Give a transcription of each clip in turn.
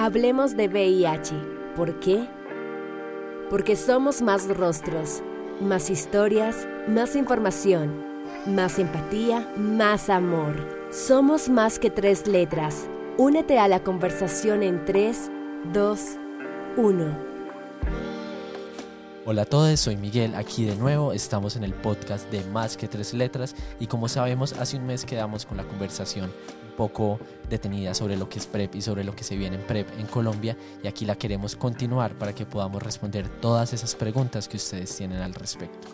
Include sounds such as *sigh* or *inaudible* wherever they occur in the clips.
Hablemos de VIH. ¿Por qué? Porque somos más rostros, más historias, más información, más empatía, más amor. Somos más que tres letras. Únete a la conversación en 3, 2, 1. Hola a todos, soy Miguel, aquí de nuevo, estamos en el podcast de Más que tres letras y como sabemos hace un mes quedamos con la conversación poco detenida sobre lo que es PrEP y sobre lo que se viene en PrEP en Colombia y aquí la queremos continuar para que podamos responder todas esas preguntas que ustedes tienen al respecto.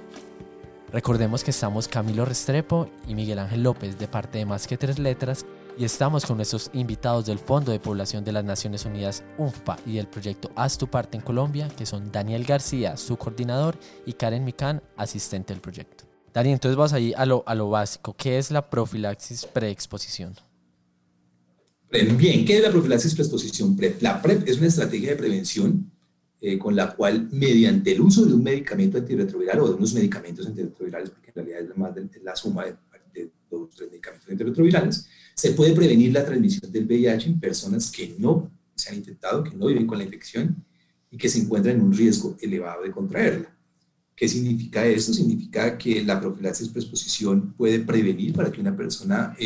Recordemos que estamos Camilo Restrepo y Miguel Ángel López de parte de Más que Tres Letras y estamos con nuestros invitados del Fondo de Población de las Naciones Unidas UNFPA y del proyecto Haz tu parte en Colombia, que son Daniel García, su coordinador, y Karen Micán, asistente del proyecto. Daniel, entonces vas ahí a lo, a lo básico. ¿Qué es la profilaxis preexposición? Bien, ¿qué es la profilaxis preexposición PrEP? La PrEP es una estrategia de prevención eh, con la cual, mediante el uso de un medicamento antirretroviral o de unos medicamentos antirretrovirales, porque en realidad es más de, la suma de, de dos tres medicamentos antirretrovirales, se puede prevenir la transmisión del VIH en personas que no se han infectado, que no viven con la infección y que se encuentran en un riesgo elevado de contraerla. ¿Qué significa esto? Significa que la profilaxis preexposición puede prevenir para que una persona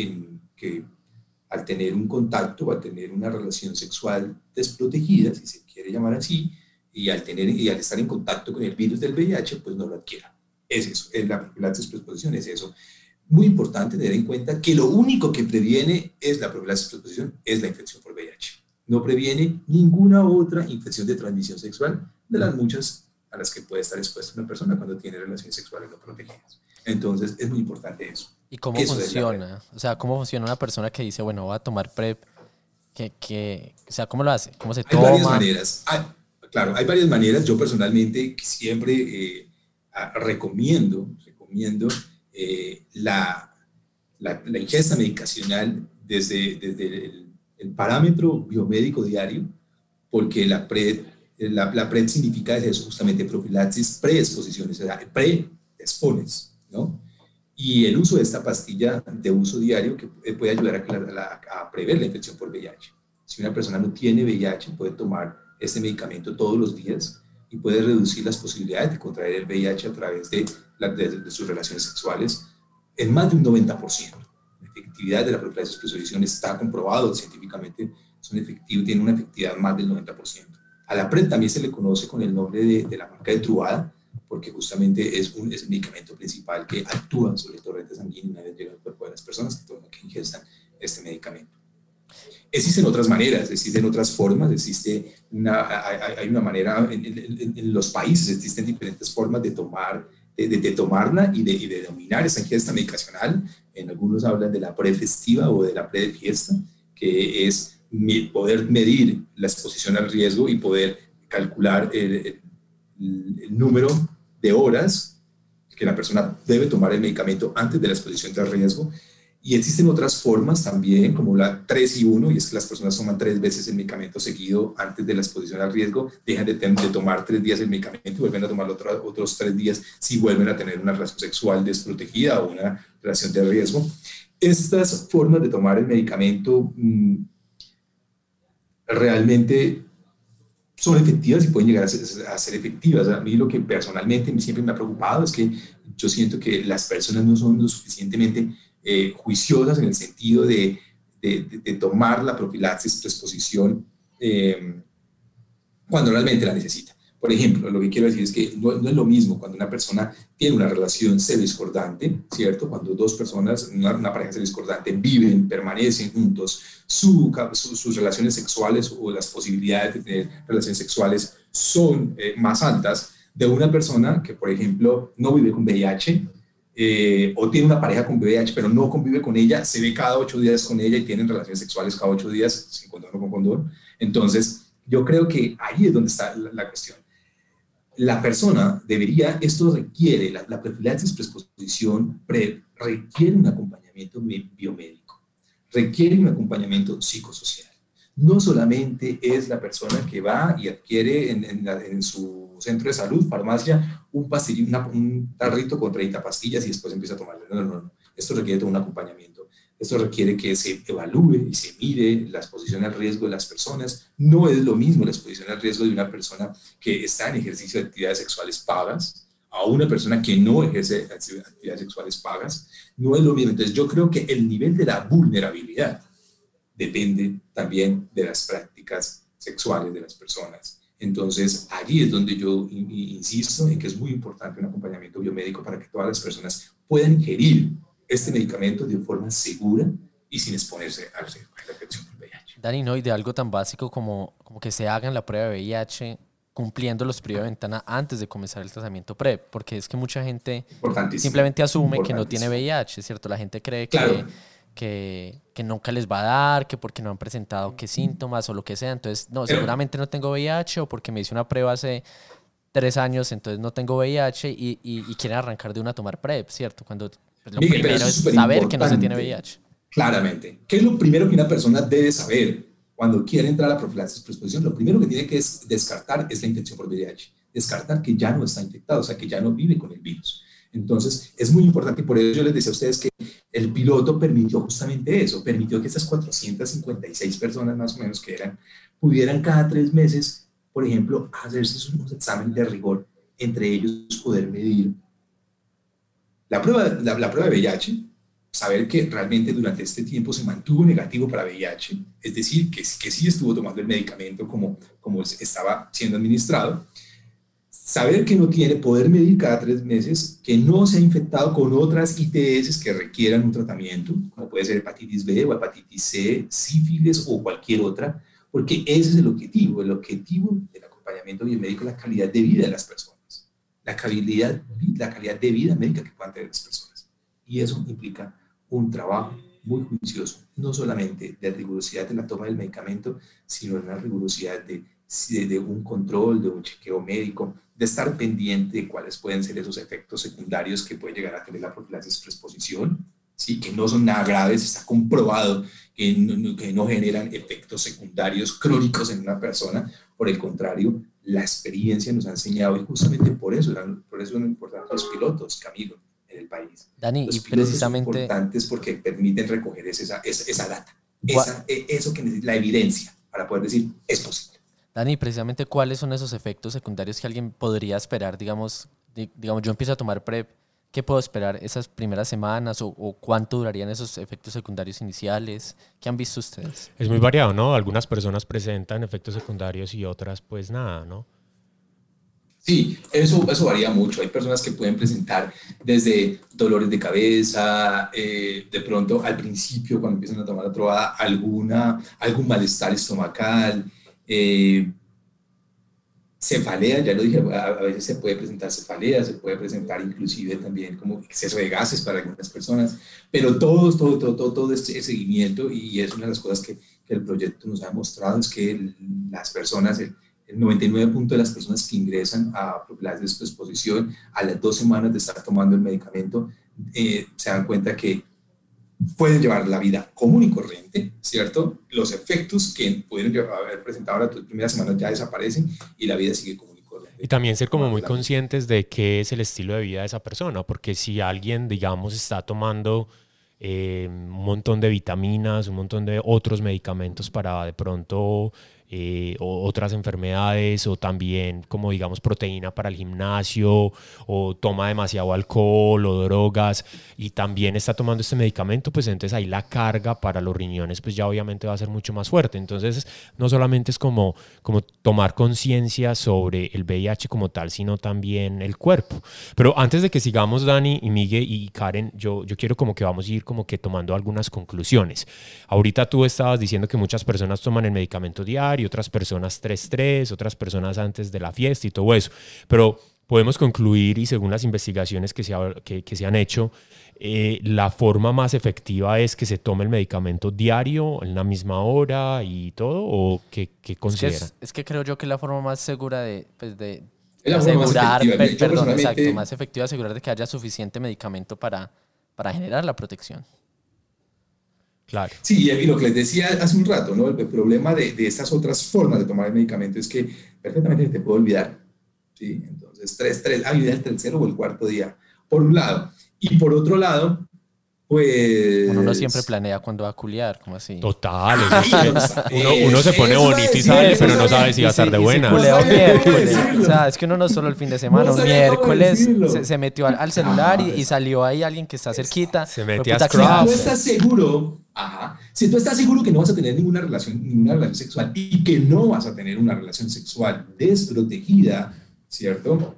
que al tener un contacto o al tener una relación sexual desprotegida, si se quiere llamar así, y al, tener, y al estar en contacto con el virus del VIH, pues no lo adquiera. Es eso, es la profilaxis preexposición, es eso. Muy importante tener en cuenta que lo único que previene es la profilaxis preexposición, es la infección por VIH. No previene ninguna otra infección de transmisión sexual de las muchas a las que puede estar expuesta una persona cuando tiene relaciones sexuales no protegidas. Entonces, es muy importante eso. ¿Y cómo funciona? O sea, ¿cómo funciona una persona que dice, bueno, voy a tomar PrEP? Que, que, o sea, ¿cómo lo hace? ¿Cómo se toma? Hay varias maneras. claro, hay varias maneras. Yo personalmente siempre eh, recomiendo, recomiendo eh, la, la, ingesta medicacional desde, desde el, parámetro biomédico diario, porque la PrEP, la, la PrEP significa eso, justamente profilaxis, preexposiciones, o sea, pre-expones, ¿no? Y el uso de esta pastilla de uso diario que puede ayudar a, a, prever la infección por VIH. Si una persona no tiene VIH, puede tomar este medicamento todos los días y puede reducir las posibilidades de contraer el VIH a través de, de, sus relaciones sexuales en más de un 90%. La efectividad de la profilaxis prevención está comprobado científicamente, son efectivos, tiene una efectividad más del 90%. A la PrEP también se le conoce con el nombre de, de la marca de Truvada, porque justamente es, un, es el medicamento principal que actúa sobre el torrente sanguíneo una vez llega al cuerpo de las personas que, que ingestan este medicamento. Existen otras maneras, existen otras formas, existe una, hay, una manera, en, los países existen diferentes formas de tomar, de, de, tomarla y de, y de dominar esa ingesta medicacional. En algunos hablan de la pre-festiva o de la pre-fiesta, que es poder medir la exposición al riesgo y poder calcular el, el número de horas que la persona debe tomar el medicamento antes de la exposición de riesgo. Y existen otras formas también, como la 3 y 1, y es que las personas toman tres veces el medicamento seguido antes de la exposición al riesgo, dejan de, tomar tres días el medicamento y vuelven a tomar otros tres días si vuelven a tener una relación sexual desprotegida o una relación de riesgo. Estas formas de tomar el medicamento mm, realmente son efectivas y pueden llegar a ser, efectivas. A mí lo que personalmente siempre me ha preocupado es que yo siento que las personas no son lo suficientemente eh, juiciosas en el sentido de, de, tomar la profilaxis preexposición eh, cuando realmente la necesitan. Por ejemplo, lo que quiero decir es que no, es lo mismo cuando una persona tiene una relación discordante, ¿cierto? Cuando dos personas, una, una pareja discordante, viven, permanecen juntos, su, sus relaciones sexuales o las posibilidades de tener relaciones sexuales son eh, más altas de una persona que, por ejemplo, no vive con VIH eh, o tiene una pareja con VIH, pero no convive con ella, se ve cada ocho días con ella y tienen relaciones sexuales cada ocho días, sin condón o con condón. Entonces, yo creo que ahí es donde está la cuestión la persona debería, esto requiere, la, la profilaxis preexposición requiere un acompañamiento biomédico, requiere un acompañamiento psicosocial. No solamente es la persona que va y adquiere en, su centro de salud, farmacia, un, pastillín, un tarrito con 30 pastillas y después empieza a tomarlo. No, no, no. Esto requiere todo un acompañamiento. Esto requiere que se evalúe y se mire la exposición al riesgo de las personas. No es lo mismo la exposición al riesgo de una persona que está en ejercicio de actividades sexuales pagas a una persona que no ejerce actividades sexuales pagas. No es lo mismo. Entonces yo creo que el nivel de la vulnerabilidad depende también de las prácticas sexuales de las personas. Entonces, allí es donde yo insisto en que es muy importante un acompañamiento biomédico para que todas las personas puedan ingerir este medicamento de forma segura y sin exponerse a la infección del VIH. Dani, no, y de algo tan básico como, como que se hagan la prueba de VIH cumpliendo los periodos de ventana antes de comenzar el tratamiento PrEP, porque es que mucha gente simplemente asume que no tiene VIH, ¿cierto? La gente cree que que, que, nunca les va a dar, que porque no han presentado qué síntomas o lo que sea. Entonces, no, seguramente no tengo VIH o porque me hice una prueba hace tres años, entonces no tengo VIH y, y, quieren arrancar de una a tomar PrEP, ¿cierto? Cuando pues, lo primero es, saber que no se tiene VIH. Claramente. ¿Qué es lo primero que una persona debe saber cuando quiere entrar a la profilaxis exposición? Lo primero que tiene que descartar es la infección por VIH. Descartar que ya no está infectado, o sea, que ya no vive con el virus. Entonces, es muy importante y por eso yo les decía a ustedes que el piloto permitió justamente eso, permitió que estas 456 personas más o menos que eran, pudieran cada tres meses, por ejemplo, hacerse unos exámenes de rigor, entre ellos poder medir la prueba, la, prueba de VIH, saber que realmente durante este tiempo se mantuvo negativo para VIH, es decir, que, que sí estuvo tomando el medicamento como, como estaba siendo administrado, saber que no tiene, poder medir cada tres meses, que no se ha infectado con otras ITS que requieran un tratamiento, como puede ser hepatitis B o hepatitis C, sífilis o cualquier otra, porque ese es el objetivo. El objetivo del acompañamiento biomédico es la calidad de vida de las personas, la calidad, de vida médica que puedan tener las personas. Y eso implica un trabajo muy juicioso, no solamente de rigurosidad en la toma del medicamento, sino en la rigurosidad de, de un control, de un chequeo médico, de estar pendiente de cuáles pueden ser esos efectos secundarios que puede llegar a tener la profilaxis exposición, ¿sí? que no son nada graves, está comprobado que no, que no generan efectos secundarios crónicos en una persona, por el contrario, la experiencia nos ha enseñado y justamente por eso, por eso son importantes los pilotos, Camilo, en el país. Dani, los y precisamente... Son importantes porque permiten recoger esa, esa, esa data, esa, e, eso que necesita, la evidencia para poder decir es posible. Dani, precisamente cuáles son esos efectos secundarios que alguien podría esperar, digamos, digamos, yo empiezo a tomar PrEP, ¿qué puedo esperar esas primeras semanas o, cuánto durarían esos efectos secundarios iniciales? ¿Qué han visto ustedes? Es muy variado, ¿no? Algunas personas presentan efectos secundarios y otras pues nada, ¿no? Sí, eso, eso varía mucho. Hay personas que pueden presentar desde dolores de cabeza, eh, de pronto al principio cuando empiezan a tomar la trovada, alguna, algún malestar estomacal, eh, cefalea, ya lo dije, a, veces se puede presentar cefalea, se puede presentar inclusive también como exceso de gases para algunas personas, pero todo, todo, todo, todo, todo este seguimiento y es una de las cosas que, que, el proyecto nos ha mostrado, es que las personas, el, 99% de las personas que ingresan a profilaxis de exposición a las dos semanas de estar tomando el medicamento, eh, se dan cuenta que pueden llevar la vida común y corriente, ¿cierto? Los efectos que pueden haber presentado las primeras semanas ya desaparecen y la vida sigue común y corriente. Y también ser como muy conscientes de qué es el estilo de vida de esa persona, porque si alguien, digamos, está tomando eh, un montón de vitaminas, un montón de otros medicamentos para de pronto eh, o otras enfermedades o también como digamos proteína para el gimnasio o toma demasiado alcohol o drogas y también está tomando este medicamento, pues entonces ahí la carga para los riñones pues ya obviamente va a ser mucho más fuerte. Entonces no solamente es como, como tomar conciencia sobre el VIH como tal, sino también el cuerpo. Pero antes de que sigamos Dani y Miguel y Karen, yo, yo quiero como que vamos a ir como que tomando algunas conclusiones. Ahorita tú estabas diciendo que muchas personas toman el medicamento diario y otras personas 3-3, otras personas antes de la fiesta y todo eso. Pero podemos concluir, y según las investigaciones que se, que, se han hecho, eh, la forma más efectiva es que se tome el medicamento diario, en la misma hora y todo, o qué, qué considera? Es, que creo yo que es la forma más segura de, pues de asegurar, perdón, exacto, más efectiva asegurar de que haya suficiente medicamento para, para generar la protección. Claro. Sí, y lo que les decía hace un rato, ¿no? El, problema de, de, estas otras formas de tomar el medicamento es que perfectamente te puede olvidar. ¿sí? Entonces, tres, tres, ah, el tercero o el cuarto día, por un lado. Y por otro lado, Pues. Uno no siempre planea cuándo va a culiar, como así. Total. Ah, eso es no que sabe. uno, uno se pone bonito y sale, pero no sabe si va a estar de Y si buena. No. O sea, es que uno no solo el fin de semana, No un miércoles se, se metió al, al celular y, Ajá. y salió ahí alguien que está cerquita. Se metió a Si Scruff. tú clase. estás seguro, ajá, si tú estás seguro que no vas a tener ninguna relación, ninguna relación sexual y que no vas a tener una relación sexual desprotegida, ¿cierto?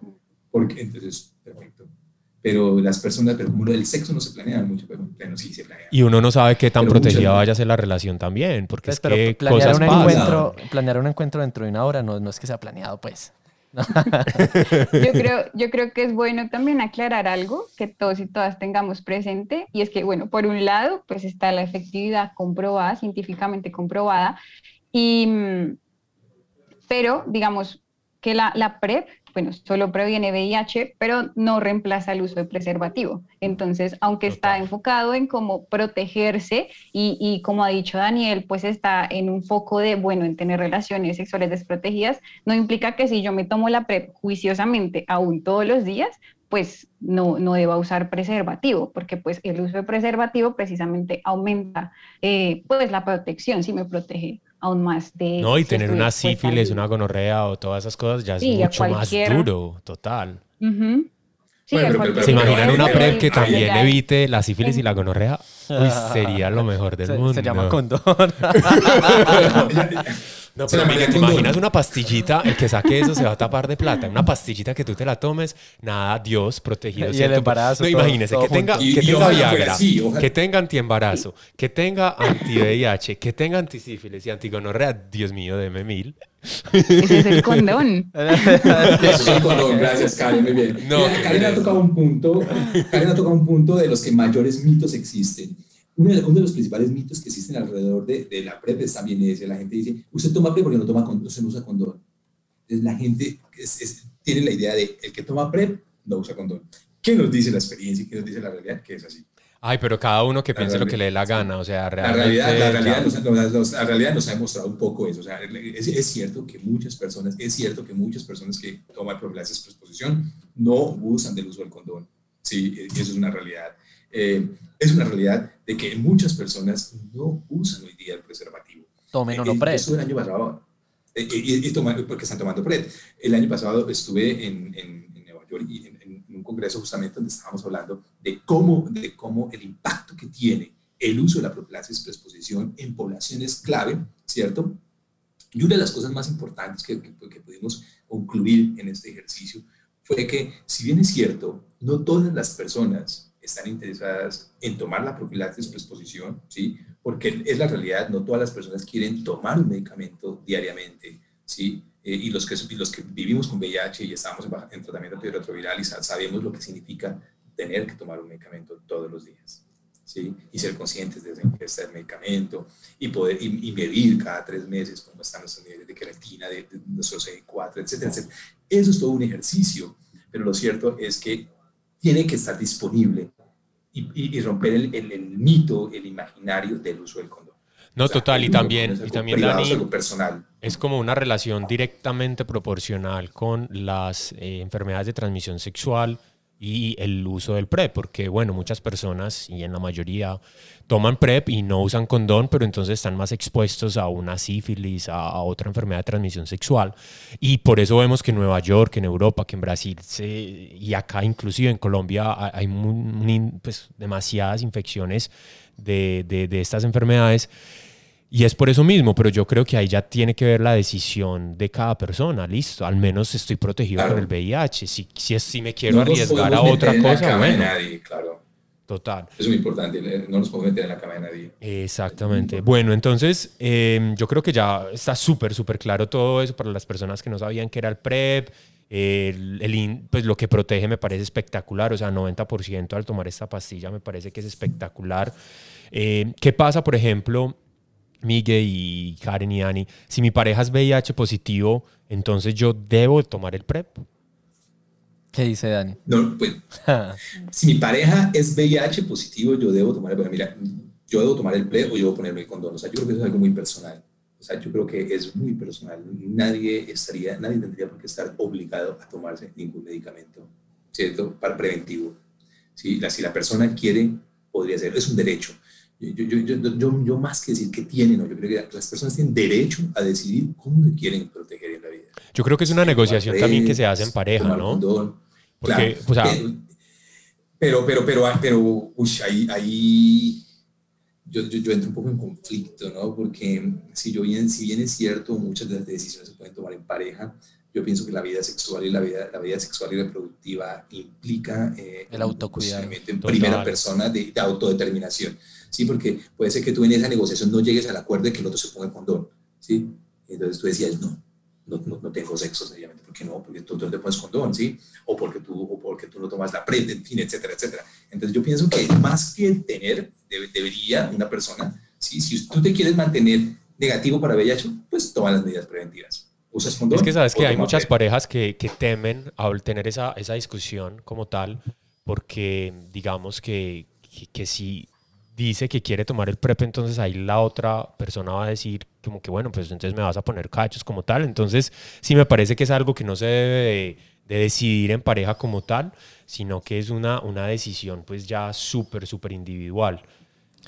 Porque entonces, perfecto. Pero las personas, pero como el sexo no se planea mucho, pero bueno, sí se planea. Y uno no sabe qué tan Pero protegida vaya a ser la relación también, porque Pues, es pero que planear cosas un, pasan. encuentro, planear un encuentro dentro de una hora no, no es que sea planeado, pues. *laughs* Yo creo, yo creo que es bueno también aclarar algo que todos y todas tengamos presente, y es que, bueno, por un lado, pues está la efectividad comprobada, científicamente comprobada, y, mm, pero digamos que la, la PrEP, bueno, solo previene VIH, pero no reemplaza el uso de preservativo. Entonces, aunque está enfocado en cómo protegerse y, y como ha dicho Daniel, pues está en un foco de, bueno, en tener relaciones sexuales desprotegidas, no implica que si yo me tomo la PrEP juiciosamente aún todos los días, pues no, no deba usar preservativo, porque pues el uso de preservativo precisamente aumenta eh, pues la protección, sí me protege aún más de... No, y si tener una sífilis, una gonorrea o todas esas cosas ya es Sí, mucho más duro, total. Ujú. Sí, Bueno, pero- pero- ¿Se imaginan una PrEP que también legal. evite la sífilis y la gonorrea? Uy, sería lo mejor del Se, mundo. se llama condón. *laughs* *laughs* No, pero mira, ¿te imaginas una pastillita? El que saque eso se va a tapar de plata. Una pastillita que tú te la tomes, nada, Dios, protegido. Y el embarazo, No, todo- imagínese todo que tenga. Y- que tenga Viagra, ojalá. que tenga antiembarazo, que tenga anti-VIH, que tenga antisífilis y antigonorrea. Dios mío, deme mil. Ese es el condón. *laughs* Es el condón, gracias, Karen, muy bien. No, Mira, qué Karen ha tocado un punto, Karen ha tocado un punto de los que mayores mitos existen. Uno de, uno de los principales mitos que existen alrededor de, de la PrEP es también ese. La gente dice, usted toma PrEP porque no toma condón, usted no usa condón. Entonces la gente es- es- tiene la idea de, el que toma PrEP no usa condón. ¿Qué nos dice la experiencia y qué nos dice la realidad? Que es así. Ay, pero cada uno que La piense lo que le dé la gana. O sea, La realidad, la, realidad nos, nos- nos- la realidad nos ha demostrado un poco eso. O sea, es, es cierto que muchas personas, es cierto que muchas personas que toman profilaxis exposición no usan del uso del condón. Sí, eh, eso es una realidad. Eh, es una realidad de que muchas personas no usan hoy día el preservativo. Tomen Eh, uno eh, pre. Estuve el año pasado, eh, y, y porque están tomando PrEP. El año pasado estuve en, en- en Nueva York y en, en- en un congreso justamente donde estábamos hablando de cómo, de cómo el impacto que tiene el uso de la profilaxis preexposición en poblaciones clave, ¿cierto? Y una de las cosas más importantes que, que- que pudimos concluir en este ejercicio fue que, si bien es cierto, no todas las personas están interesadas en tomar la profilaxis preexposición, ¿sí? Porque es la realidad, no todas las personas quieren tomar un medicamento diariamente, ¿sí? Eh, y, los que, los que vivimos con VIH y estamos en, tratamiento antirretroviral y sa- sabemos lo que significa tener que tomar un medicamento todos los días, ¿sí? Y ser conscientes de esa ingesta del medicamento y poder y, medir cada tres meses cómo están nuestros niveles de creatina, de, de nuestro CD4, etcétera, etcétera. Eso es todo un ejercicio, pero lo cierto es que tiene que estar disponible y, y- y romper el, el- el mito, el imaginario del uso del condón. No, O sea, total. Y también, y también privado, es Dani, algo personal. es como una relación directamente proporcional con las eh, enfermedades de transmisión sexual y el uso del PrEP, porque bueno, muchas personas y en la mayoría toman PrEP y no usan condón, pero entonces están más expuestos a una sífilis, a, a otra enfermedad de transmisión sexual. Y por eso vemos que en Nueva York, en Europa, que en Brasil se- y acá inclusive en Colombia hay hay mu- mu- pues, demasiadas infecciones de, de- de estas enfermedades. Y es por eso mismo, pero yo creo que ahí ya tiene que ver la decisión de cada persona. Listo, al menos estoy protegido Claro. con el VIH. Si, si, si me quiero No arriesgar a otra meter en la cosa, cama de bueno, nadie, claro. total. Es muy importante, eh, no nos podemos meter en la cama de nadie. Exactamente. Bueno, entonces eh, yo creo que ya está súper, súper claro todo eso para las personas que no sabían qué era el PrEP. El, el in- pues lo que protege me parece espectacular, o sea, 90% al tomar esta pastilla me parece que es espectacular. Eh, ¿Qué pasa, por ejemplo, Miguel y Karen y Ani? Si mi pareja es VIH positivo, entonces yo debo tomar el PrEP. ¿Qué dice Dani? No, pues, *laughs* si mi pareja es VIH positivo, yo debo tomar, bueno, mira, yo debo tomar el PrEP o yo debo ponerme el condón. O sea, yo creo que eso es algo muy personal. O sea, yo creo que es muy personal. Nadie estaría, nadie tendría por qué estar obligado a tomarse ningún medicamento, ¿cierto? Para preventivo. Si la, si la persona quiere podría ser, es un derecho. Yo, yo, yo, yo, más que decir que tienen, yo creo que las personas tienen derecho a decidir cómo se quieren proteger en la vida. Yo creo que es una negociación también que se hace en pareja, ¿no? Porque, o sea, pero, pero, pero, pero, uy, ahí, ahí yo, yo, entro un poco en conflicto, ¿no? Porque si, yo bien, si bien es cierto, muchas de las decisiones se pueden tomar en pareja, yo pienso que la vida sexual y la vida, la vida sexual y reproductiva implica eh, el autocuidado en primera persona de, de, autodeterminación, ¿sí? Porque puede ser que tú en esa negociación no llegues al acuerdo de que el otro se ponga el condón, ¿sí? Entonces tú decías, no, no, no, tengo sexo, sencillamente, porque no, porque tú, no te pones condón, ¿sí? O porque tú, o porque tú no tomas la PrEP, en fin, etcétera, etcétera. Entonces yo pienso que más que tener, debería una persona, ¿sí? Si tú te quieres mantener negativo para VIH, pues toma las medidas preventivas. Usas condón. Es que sabes que hay muchas parejas que, que, temen al tener esa, esa discusión como tal, porque digamos que, que, que si dice que quiere tomar el PrEP, entonces ahí la otra persona va a decir como que bueno, pues entonces me vas a poner cachos como tal. Entonces sí me parece que es algo que no se debe de, decidir en pareja como tal, sino que es una, una decisión pues ya súper, súper individual.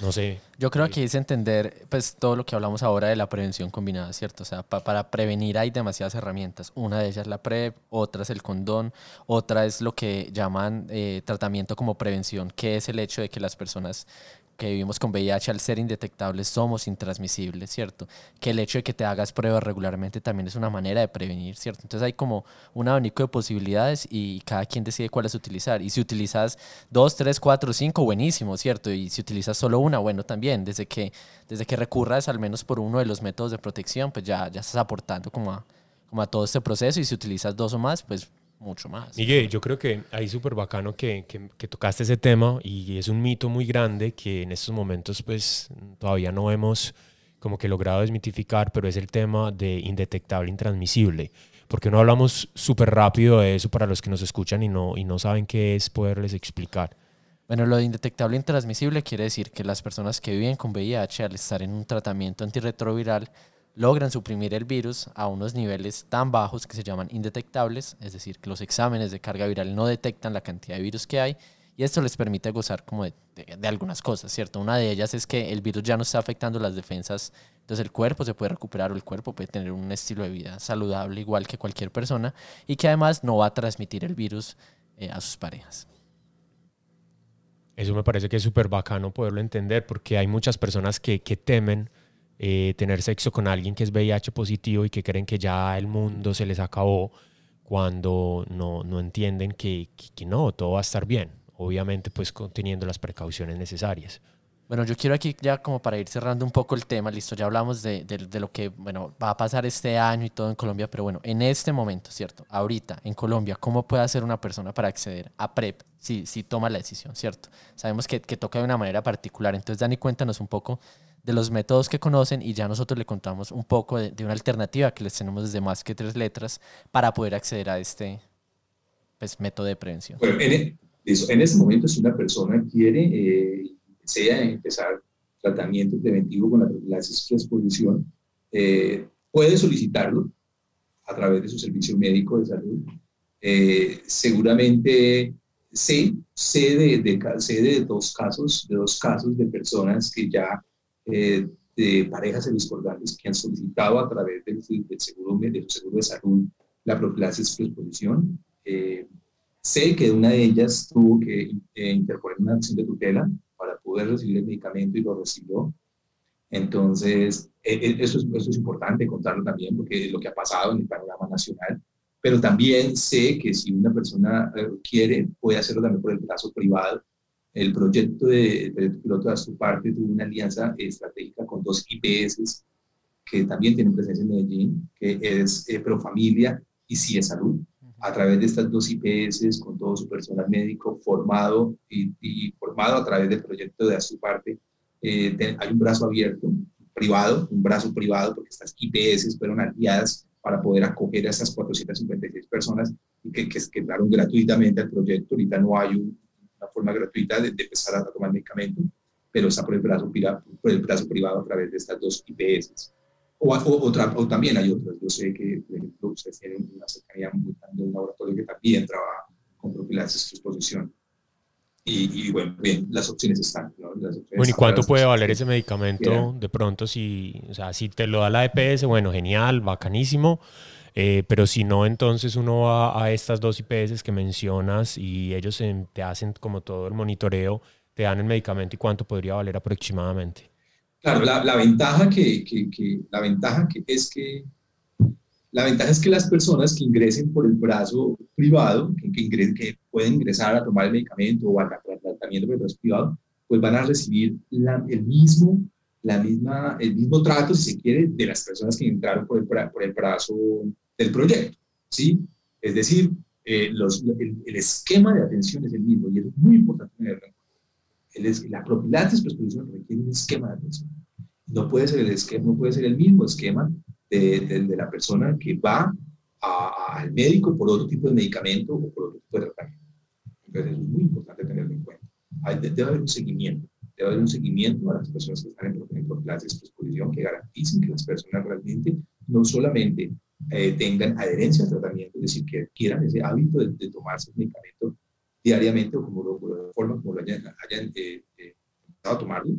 No sé. Yo creo que es entender pues todo lo que hablamos ahora de la prevención combinada, ¿cierto? O sea, para prevenir hay demasiadas herramientas. Una de ellas es la PrEP, otra es el condón, otra es lo que llaman eh, tratamiento como prevención, que es el hecho de que las personas que vivimos con VIH al ser indetectables somos intransmisibles, ¿cierto? Que el hecho de que te hagas pruebas regularmente también es una manera de prevenir, ¿cierto? Entonces hay como un abanico de posibilidades y cada quien decide cuáles utilizar. Y si utilizas dos, tres, cuatro, cinco, buenísimo, ¿cierto? Y si utilizas solo una, bueno, también. Desde que, desde que recurras al menos por uno de los métodos de protección, pues ya, ya estás aportando como a, como a todo este proceso. Y si utilizas dos o más, pues mucho más. Miguel, yo creo que ahí súper bacano que, que, tocaste ese tema y es un mito muy grande que en estos momentos pues todavía no hemos como que logrado desmitificar, pero es el tema de indetectable, intransmisible. Porque no hablamos súper rápido de eso para los que nos escuchan y no, y no saben qué es poderles explicar. Bueno, lo de indetectable intransmisible quiere decir que las personas que viven con VIH al estar en un tratamiento antirretroviral logran suprimir el virus a unos niveles tan bajos que se llaman indetectables, es decir, que los exámenes de carga viral no detectan la cantidad de virus que hay y esto les permite gozar como de, algunas cosas, ¿cierto? Una de ellas es que el virus ya no está afectando las defensas, entonces el cuerpo se puede recuperar o el cuerpo puede tener un estilo de vida saludable igual que cualquier persona y que además no va a transmitir el virus eh, a sus parejas. Eso me parece que es súper bacano poderlo entender porque hay muchas personas que, que temen eh, tener sexo con alguien que es VIH positivo y que creen que ya el mundo se les acabó cuando no, no entienden que, que, no, todo va a estar bien. Obviamente, pues teniendo las precauciones necesarias. Bueno, yo quiero aquí ya como para ir cerrando un poco el tema, listo, ya hablamos de, de, lo que bueno, va a pasar este año y todo en Colombia, pero bueno, en este momento, ¿cierto? Ahorita, en Colombia, ¿cómo puede hacer una persona para acceder a PrEP si, si toma la decisión, ¿cierto? Sabemos que, que toca de una manera particular, entonces Dani, cuéntanos un poco de los métodos que conocen y ya nosotros le contamos un poco de, una alternativa que les tenemos desde más que tres letras para poder acceder a este pues, método de prevención. Bueno, en, e, en ese momento si una persona quiere, eh, desea empezar tratamiento preventivo con la, la exposición, eh, puede solicitarlo a través de su servicio médico de salud. Eh, seguramente sé, sé, de, de, sé de dos casos, de dos casos de personas que ya eh, de parejas discordantes que han solicitado a través del, seguro, de su seguro de salud la profilaxis exposición. Eh, sé que una de ellas tuvo que eh, interponer una acción de tutela para poder recibir el medicamento y lo recibió. Entonces, eso es, eso es importante contarlo también porque es lo que ha pasado en el panorama nacional. Pero también sé que si una persona quiere, puede hacerlo también por el plazo privado el proyecto de, piloto de su parte tuvo una alianza estratégica con dos IPS que también tienen presencia en Medellín, que es eh, Profamilia y CIE Salud. A través de estas dos IPS, con todo su personal médico formado y, formado a través del proyecto de su parte, eh, hay un brazo abierto, privado, un brazo privado, porque estas IPS fueron aliadas para poder acoger a esas 456 personas y que, que, que entraron gratuitamente al proyecto. Ahorita no hay un, forma gratuita de, empezar a tomar medicamento, pero está por el, brazo, por el brazo privado a través de estas dos IPS. O, otra, o también hay otras. Yo sé que, por ejemplo, ustedes tienen una cercanía muy grande de un laboratorio que también trabaja con profilaxis exposición. y, bueno, bien, las opciones están. bueno, ¿y cuánto puede valer ese medicamento de pronto? Si, o sea, si te lo da la EPS, bueno, genial, bacanísimo. Eh, pero si no, entonces uno va a estas dos IPS que mencionas y ellos te hacen como todo el monitoreo, te dan el medicamento y cuánto podría valer aproximadamente. Claro, la, ventaja, que, la ventaja es que la ventaja es que las personas que ingresen por el brazo privado, que, pueden ingresar a tomar el medicamento o al tratamiento por el brazo privado, pues van a recibir el, mismo, la misma, el mismo trato, si se quiere, de las personas que entraron por el, brazo del proyecto. ¿sí? Es decir, eh, el, esquema de atención es el mismo y es muy importante tenerlo en cuenta. La profilaxis prescripción requiere un esquema de atención. No puede ser el, esquema, no puede ser el mismo esquema de, la persona que va al médico por otro tipo de medicamento o por otro tipo de tratamiento. Entonces es muy importante tenerlo en cuenta. debe haber un seguimiento, debe haber un seguimiento a las personas que están en, por clases de exposición que garanticen que las personas realmente no solamente eh, tengan adherencia al tratamiento, es decir, que adquieran ese hábito de, tomarse el medicamento diariamente o como lo, de forma como lo hayan, hayan eh, eh, a tomarlo,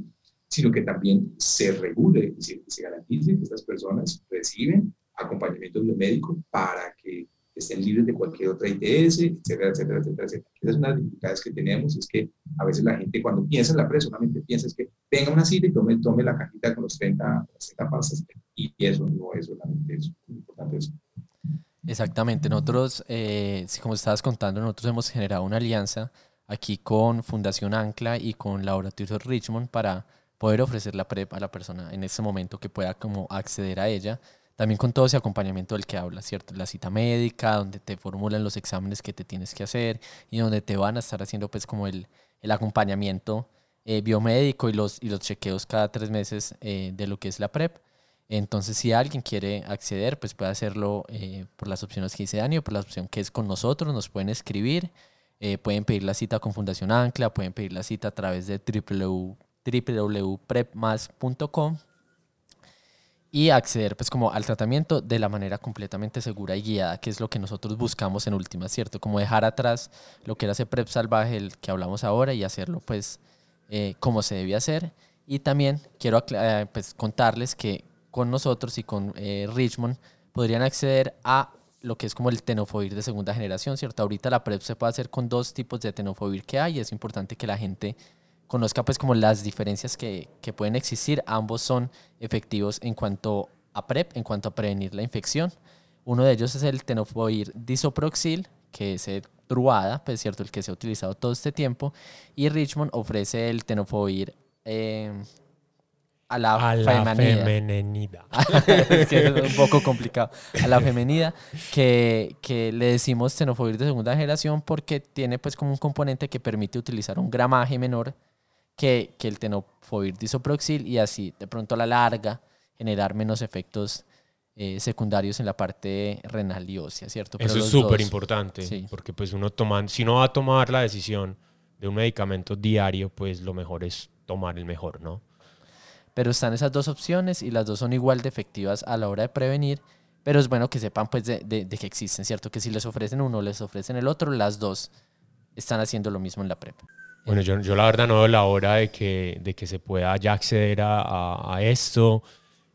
sino que también se regule, es decir, que se garantice que estas personas reciben acompañamiento biomédico para que estén libres de cualquier otra ITS, etcétera, etcétera, etcétera, etcétera. Esas son las dificultades que tenemos, es que a veces la gente cuando piensa en la presa solamente piensa es que tenga una cita y tome, tome la cajita con los 30, 30 pasas, y eso no es solamente eso, es importante eso. Exactamente, nosotros, eh, como estabas contando, nosotros hemos generado una alianza aquí con Fundación Ancla y con Laboratorio Richmond para poder ofrecer la PrEP a la persona en ese momento que pueda como acceder a ella. También con todo ese acompañamiento del que habla, ¿cierto? La cita médica, donde te formulan los exámenes que te tienes que hacer y donde te van a estar haciendo pues como el, el acompañamiento eh, biomédico y los, y los chequeos cada tres meses eh, de lo que es la PrEP. Entonces, si alguien quiere acceder, pues puede hacerlo eh, por las opciones que dice Dani o por la opción que es con nosotros. Nos pueden escribir, pueden pedir la cita con Fundación Ancla, pueden pedir la cita a través de www www.prepmas.com y acceder pues como al tratamiento de la manera completamente segura y guiada, que es lo que nosotros buscamos en última, ¿cierto? Como dejar atrás lo que era ese PrEP salvaje, el que hablamos ahora, y hacerlo pues eh, como se debía hacer. Y también quiero eh, pues, contarles que con nosotros y con eh, Richmond podrían acceder a lo que es como el tenofovir de segunda generación, ¿cierto? Ahorita la PrEP se puede hacer con dos tipos de tenofovir que hay y es importante que la gente conozca pues como las diferencias que, que, pueden existir. Ambos son efectivos en cuanto a PrEP, en cuanto a prevenir la infección. Uno de ellos es el tenofovir disoproxil, que es el Truada, pues cierto, el que se ha utilizado todo este tiempo. Y Richmond ofrece el tenofovir eh, a la, a la femenida. *laughs* es que es un poco complicado. A la femenida, que, que, le decimos tenofovir de segunda generación porque tiene pues como un componente que permite utilizar un gramaje menor que, que el tenofovir disoproxil y así de pronto a la larga generar menos efectos eh, secundarios en la parte renal y ósea, ¿cierto? Eso es súper importante, porque pues uno toma, si uno va a tomar la decisión de un medicamento diario, pues lo mejor es tomar el mejor, ¿no? Pero están esas dos opciones y las dos son igual de efectivas a la hora de prevenir, pero es bueno que sepan pues de, de, de que existen, ¿cierto? Que si les ofrecen uno, les ofrecen el otro, las dos están haciendo lo mismo en la PrEP. Bueno, yo, yo la verdad no veo la hora de que, de que se pueda ya acceder a, a, esto,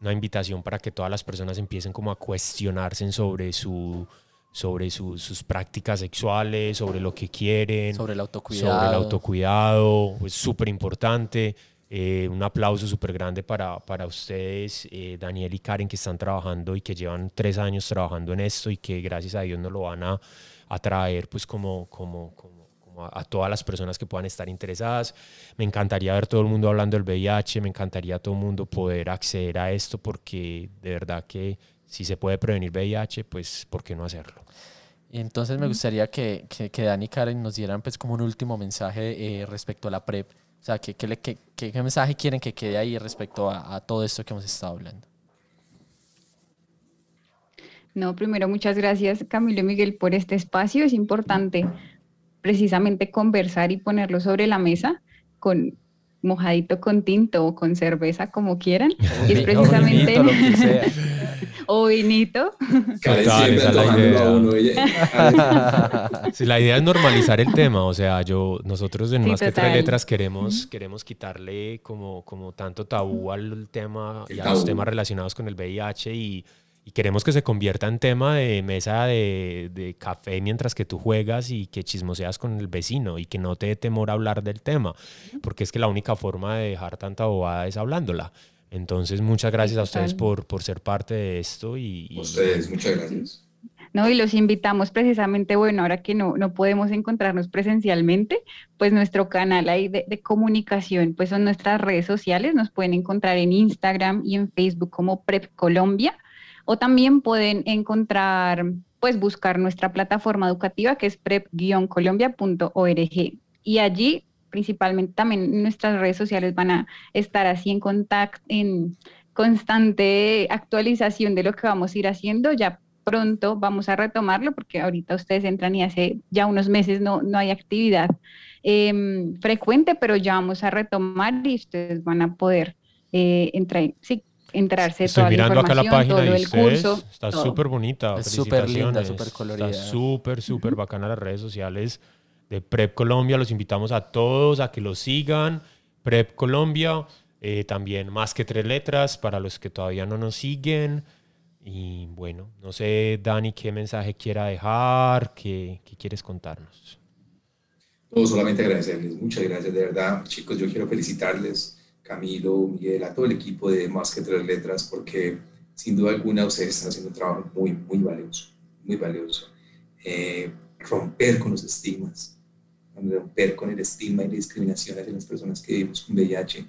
una invitación para que todas las personas empiecen como a cuestionarse sobre su sobre sus prácticas sexuales, sobre lo que quieren, sobre el autocuidado. Sobre el autocuidado, es súper importante. Eh, un aplauso súper grande para, para ustedes, eh, Daniel y Karen, que están trabajando y que llevan tres años trabajando en esto y que gracias a Dios nos lo van a, a traer pues como, como, como a, todas las personas que puedan estar interesadas. Me encantaría ver todo el mundo hablando del VIH, me encantaría todo el mundo poder acceder a esto porque de verdad que si se puede prevenir VIH, pues ¿por qué no hacerlo? Entonces me gustaría que, que, que Dani y Karen nos dieran pues como un último mensaje eh, respecto a la PrEP. O sea, ¿qué, qué, qué, mensaje quieren que quede ahí respecto a, a todo esto que hemos estado hablando? No, primero muchas gracias Camilo y Miguel por este espacio. Es importante precisamente conversar y ponerlo sobre la mesa con mojadito con tinto o con cerveza como quieran. *laughs* y es precisamente *laughs* o vinito. *laughs* Total, esa es la idea. *laughs* Sí, la idea es normalizar el tema, o sea, yo, nosotros en Sí, Más que Tres. Letras queremos, queremos quitarle como, como tanto tabú al tema y a los temas relacionados con el VIH y, y queremos que se convierta en tema de mesa de, de café mientras que tú juegas y que chismoseas con el vecino y que no te dé temor a hablar del tema, porque es que la única forma de dejar tanta bobada es hablándola. Entonces, muchas gracias a ustedes por, por ser parte de esto y, y- Ustedes, muchas gracias. ¿no? Y los invitamos precisamente, bueno, ahora que no, no podemos encontrarnos presencialmente, pues nuestro canal ahí de, de comunicación, pues son nuestras redes sociales, nos pueden encontrar en Instagram y en Facebook como Prep Colombia, o también pueden encontrar, pues buscar nuestra plataforma educativa que es prep-colombia.org. Y allí, principalmente también nuestras redes sociales van a estar así en contacto, en constante actualización de lo que vamos a ir haciendo, ya pronto vamos a retomarlo porque ahorita ustedes entran y hace ya unos meses no, no hay actividad em, frecuente, pero ya vamos a retomar y ustedes van a poder eh, entrar, sí, enterarse de Estoy toda la mirando acá la página todo de ustedes. curso. Está súper bonita. Es súper linda, súper colorida. Está súper, súper bacana las redes sociales de Prep Colombia. Los invitamos a todos a que lo sigan. Prep Colombia. eh, también más que tres letras para los que todavía no nos siguen. Y bueno, no sé, Dani, qué mensaje quiera dejar, qué, qué quieres contarnos. No, solamente agradecerles, muchas gracias, de verdad, chicos, yo quiero felicitarles, Camilo, Miguel, a todo el equipo de Más que Tres Letras, porque sin duda alguna ustedes están haciendo un trabajo muy, muy valioso, muy valioso. Eh, romper con los estigmas, romper con el estigma y la discriminación hacia las personas que vivimos con VIH,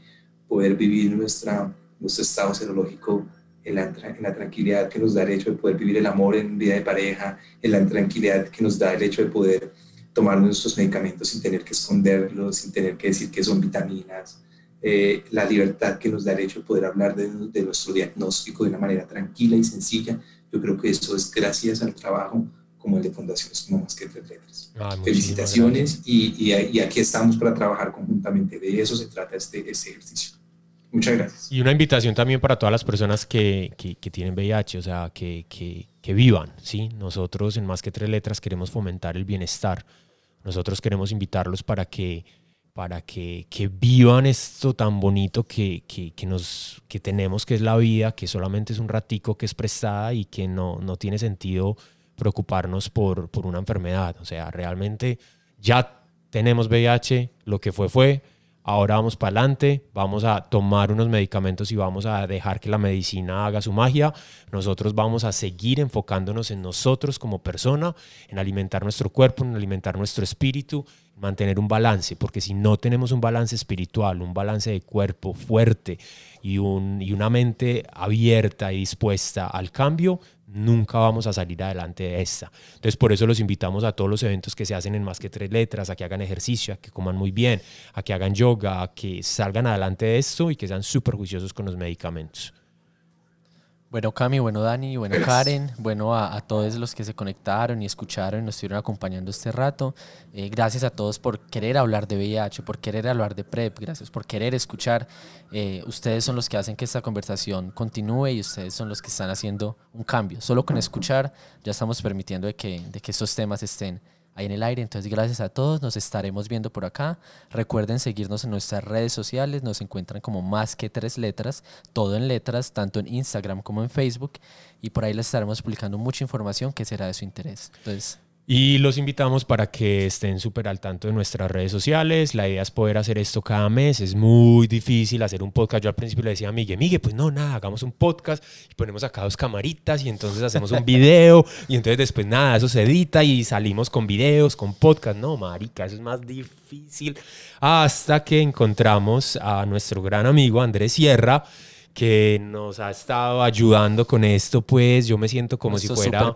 poder vivir nuestra, nuestro estado serológico en la, en la tranquilidad que nos da el hecho de poder vivir el amor en vida de pareja, en la tranquilidad que nos da el hecho de poder tomar nuestros medicamentos sin tener que esconderlos, sin tener que decir que son vitaminas, eh, la libertad que nos da el hecho de poder hablar de, de nuestro diagnóstico de una manera tranquila y sencilla. Yo creo que eso es gracias al trabajo como el de Fundaciones como Más que Tres Letras. Muchísimas Felicitaciones y, y, y aquí estamos para trabajar conjuntamente. De eso se trata este, este ejercicio. Muchas gracias. Y una invitación también para todas las personas que, que- que tienen VIH, o sea, que, que- que vivan, ¿sí? Nosotros en Más que Tres Letras queremos fomentar el bienestar. Nosotros queremos invitarlos para que, para que, que vivan esto tan bonito que, que, que nos, que tenemos, que es la vida, que solamente es un ratico que es prestada y que no, no tiene sentido preocuparnos por, por una enfermedad. O sea, realmente ya tenemos VIH, lo que fue fue, ahora vamos para adelante, vamos a tomar unos medicamentos y vamos a dejar que la medicina haga su magia. Nosotros vamos a seguir enfocándonos en nosotros como persona, en alimentar nuestro cuerpo, en alimentar nuestro espíritu, en mantener un balance, porque si no tenemos un balance espiritual, un balance de cuerpo fuerte y, un, y una mente abierta y dispuesta al cambio, nunca vamos a salir adelante de esta. Entonces, por eso los invitamos a todos los eventos que se hacen en Más que Tres Letras, a que hagan ejercicio, a que coman muy bien, a que hagan yoga, a que salgan adelante de esto y que sean súper juiciosos con los medicamentos. Bueno, Cami, bueno, Dani, bueno. Karen, bueno, a, a todos los que se conectaron y escucharon y nos estuvieron acompañando este rato. Eh, gracias a todos por querer hablar de VIH, por querer hablar de PrEP, gracias por querer escuchar. Eh, ustedes son los que hacen que esta conversación continúe y ustedes son los que están haciendo un cambio. Solo con escuchar ya estamos permitiendo de que, de que estos temas estén ahí en el aire. Entonces, gracias a todos. Nos estaremos viendo por acá. Recuerden seguirnos en nuestras redes sociales. Nos encuentran como más que tres letras, todo en letras, tanto en Instagram como en Facebook. Y por ahí les estaremos publicando mucha información que será de su interés. Entonces, Y los invitamos para que estén súper al tanto de nuestras redes sociales. La idea es poder hacer esto cada mes. Es muy difícil hacer un podcast. Yo al principio le decía a Miguel, Miguel, pues no, nada, hagamos un podcast y ponemos acá dos camaritas y entonces hacemos un video y entonces después nada, eso se edita y salimos con videos, con podcast. No, marica, eso es más difícil. Hasta que encontramos a nuestro gran amigo Andrés Sierra que nos ha estado ayudando con esto, pues yo me siento como nuestro si fuera...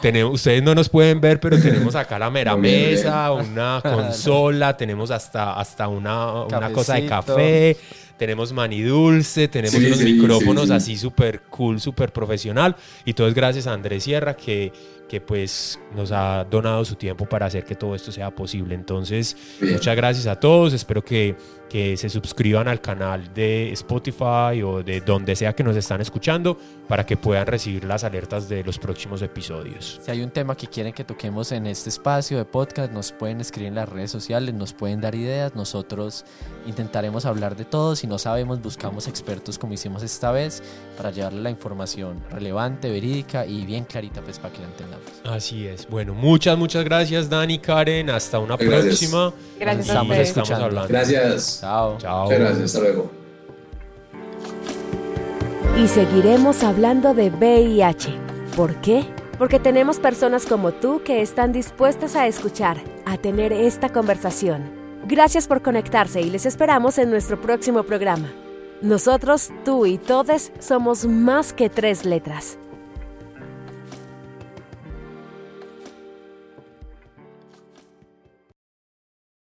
Tenemos, ustedes no nos pueden ver, pero tenemos acá la mera *laughs* mesa, una *laughs* consola, tenemos hasta, hasta una, una cosa de café, tenemos maní dulce, tenemos Sí, unos sí, micrófonos sí, sí. así súper cool, súper profesional. Y todo es gracias a Andrés Sierra que, que pues nos ha donado su tiempo para hacer que todo esto sea posible. Entonces, Bien. muchas gracias a todos. Espero que que se suscriban al canal de Spotify o de donde sea que nos están escuchando para que puedan recibir las alertas de los próximos episodios. Si hay un tema que quieren que toquemos en este espacio de podcast, nos pueden escribir en las redes sociales, nos pueden dar ideas, nosotros intentaremos hablar de todo, si no sabemos buscamos expertos como hicimos esta vez para llevarle la información relevante, verídica y bien clarita pues para que la entendamos. Así es. Bueno, muchas, muchas gracias Dani, Karen, hasta una próxima. Gracias Estamos a escuchando. Gracias. Chao. Chao. Muchas gracias. Hasta luego. Y seguiremos hablando de VIH. ¿Por qué? Porque tenemos personas como tú que están dispuestas a escuchar, a tener esta conversación. Gracias por conectarse y les esperamos en nuestro próximo programa. Nosotros, tú y todes somos más que tres letras.